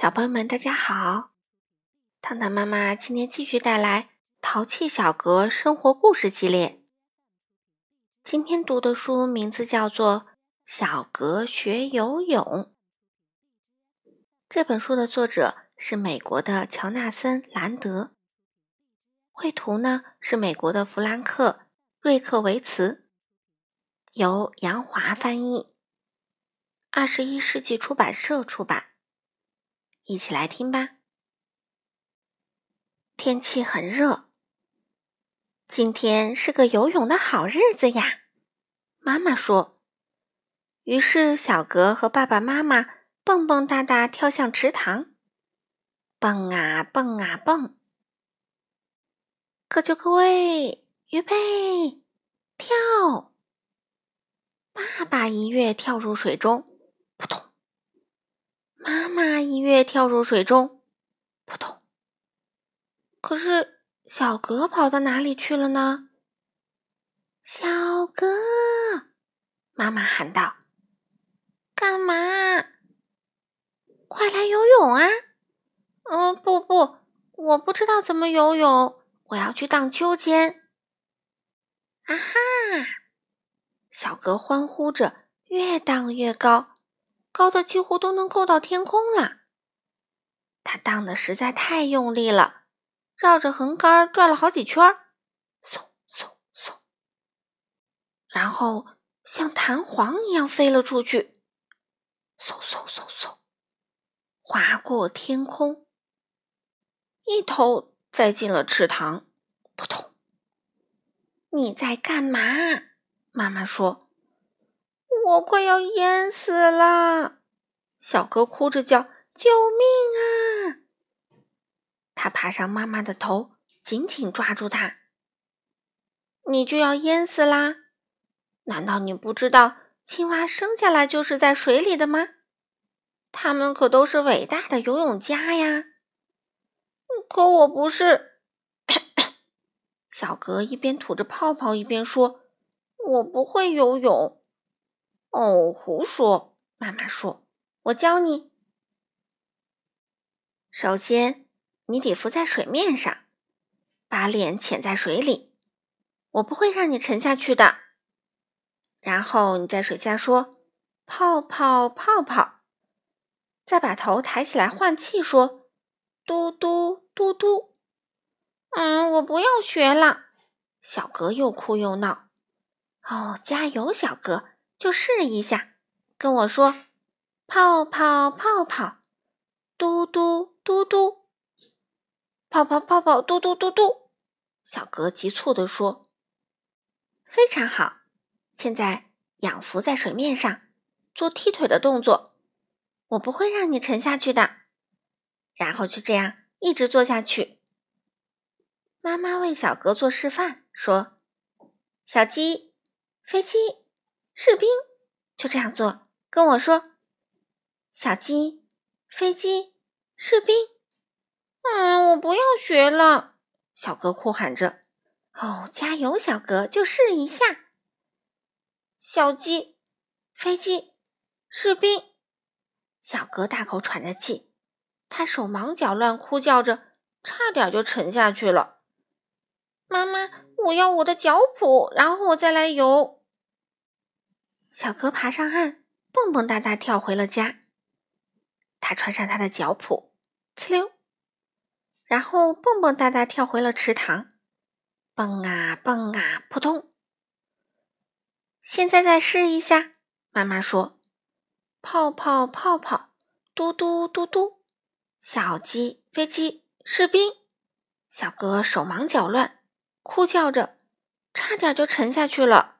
小朋友们，大家好！糖糖妈妈今天继续带来《淘气小格生活故事系列》。今天读的书名字叫做《小格学游泳》。这本书的作者是美国的乔纳森·兰德，绘图呢是美国的弗兰克·瑞克维茨，由杨华翻译，二十一世纪出版社出版。一起来听吧。天气很热，今天是个游泳的好日子呀，妈妈说。于是小格和爸爸妈妈蹦蹦哒哒跳向池塘，蹦啊蹦啊蹦。各就各位，预备，跳！爸爸一跃跳入水中，扑通。妈妈一跃跳入水中，扑通。可是小格跑到哪里去了呢？小格，妈妈喊道：“干嘛？快来游泳啊！”“嗯，不不，我不知道怎么游泳，我要去荡秋千。”啊哈！小格欢呼着，越荡越高。高的几乎都能够到天空了。他荡的实在太用力了，绕着横杆转了好几圈，嗖嗖嗖，然后像弹簧一样飞了出去，嗖嗖嗖嗖，划过天空，一头栽进了池塘，扑通！你在干嘛？妈妈说。我快要淹死了！小哥哭着叫：“救命啊！”他爬上妈妈的头，紧紧抓住她。你就要淹死啦？难道你不知道青蛙生下来就是在水里的吗？他们可都是伟大的游泳家呀！可我不是。小格一边吐着泡泡一边说：“我不会游泳。”哦，胡说！妈妈说：“我教你。首先，你得浮在水面上，把脸潜在水里，我不会让你沉下去的。然后你在水下说‘泡泡泡泡’，再把头抬起来换气，说‘嘟嘟嘟嘟’。嗯，我不要学了。”小格又哭又闹。哦，加油，小格！就试一下，跟我说：“泡泡泡泡，嘟嘟嘟嘟，泡泡泡泡，嘟嘟嘟嘟。”小格急促地说：“非常好！现在仰浮在水面上，做踢腿的动作，我不会让你沉下去的。然后就这样一直做下去。”妈妈为小格做示范，说：“小鸡，飞机。”士兵就这样做，跟我说：“小鸡，飞机，士兵。”嗯，我不要学了。小格哭喊着：“哦，加油，小格，就试一下。”小鸡，飞机，士兵。小格大口喘着气，他手忙脚乱，哭叫着，差点就沉下去了。妈妈，我要我的脚蹼，然后我再来游。小哥爬上岸，蹦蹦哒哒跳回了家。他穿上他的脚蹼，呲溜，然后蹦蹦哒哒跳回了池塘，蹦啊蹦啊，扑通。现在再试一下，妈妈说：“泡泡泡泡，嘟嘟嘟嘟，小鸡飞机士兵。”小哥手忙脚乱，哭叫着，差点就沉下去了。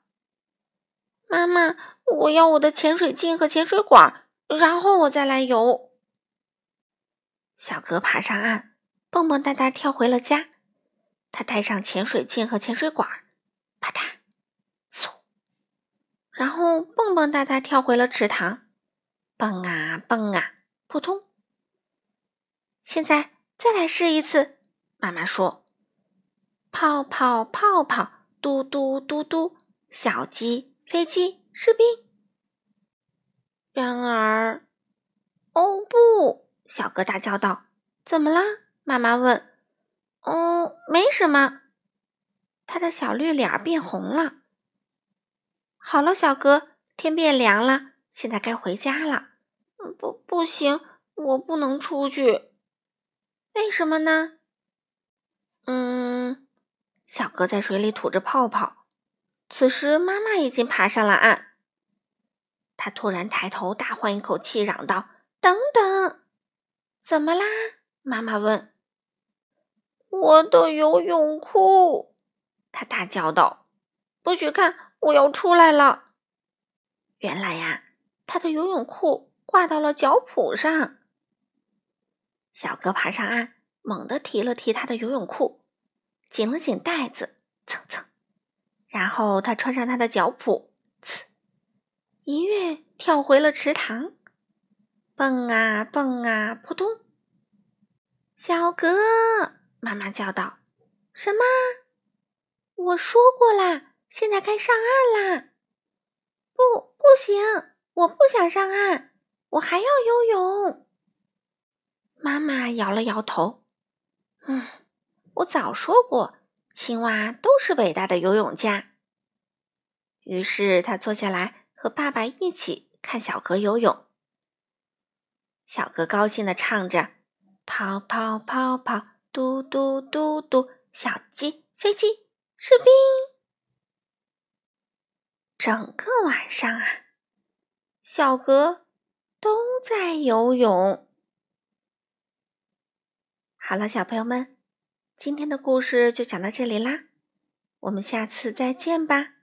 妈妈，我要我的潜水镜和潜水管，然后我再来游。小格爬上岸，蹦蹦哒哒跳回了家。他带上潜水镜和潜水管，啪嗒，嗖，然后蹦蹦哒哒跳回了池塘，蹦啊蹦啊，扑通。现在再来试一次，妈妈说：“泡泡泡泡，嘟嘟嘟嘟，小鸡。”飞机、士兵。然而，哦不！小哥大叫道：“怎么了？”妈妈问。“哦，没什么。”他的小绿脸变红了。好了，小哥，天变凉了，现在该回家了。不，不行，我不能出去。为什么呢？嗯，小哥在水里吐着泡泡。此时，妈妈已经爬上了岸。他突然抬头，大唤一口气，嚷道：“等等！”怎么啦？妈妈问。“我的游泳裤！”他大叫道，“不许看！我要出来了！”原来呀，他的游泳裤挂到了脚蹼上。小哥爬上岸，猛地提了提他的游泳裤，紧了紧带子，蹭蹭。然后他穿上他的脚蹼，呲，一跃跳回了池塘。蹦啊蹦啊，扑通！小格，妈妈叫道：“什么？我说过啦，现在该上岸啦！”不，不行，我不想上岸，我还要游泳。妈妈摇了摇头：“嗯，我早说过，青蛙都是伟大的游泳家。”于是他坐下来和爸爸一起看小哥游泳。小哥高兴地唱着：“跑跑跑跑，嘟嘟嘟嘟，小鸡、飞机、士兵。”整个晚上啊，小格都在游泳。好了，小朋友们，今天的故事就讲到这里啦，我们下次再见吧。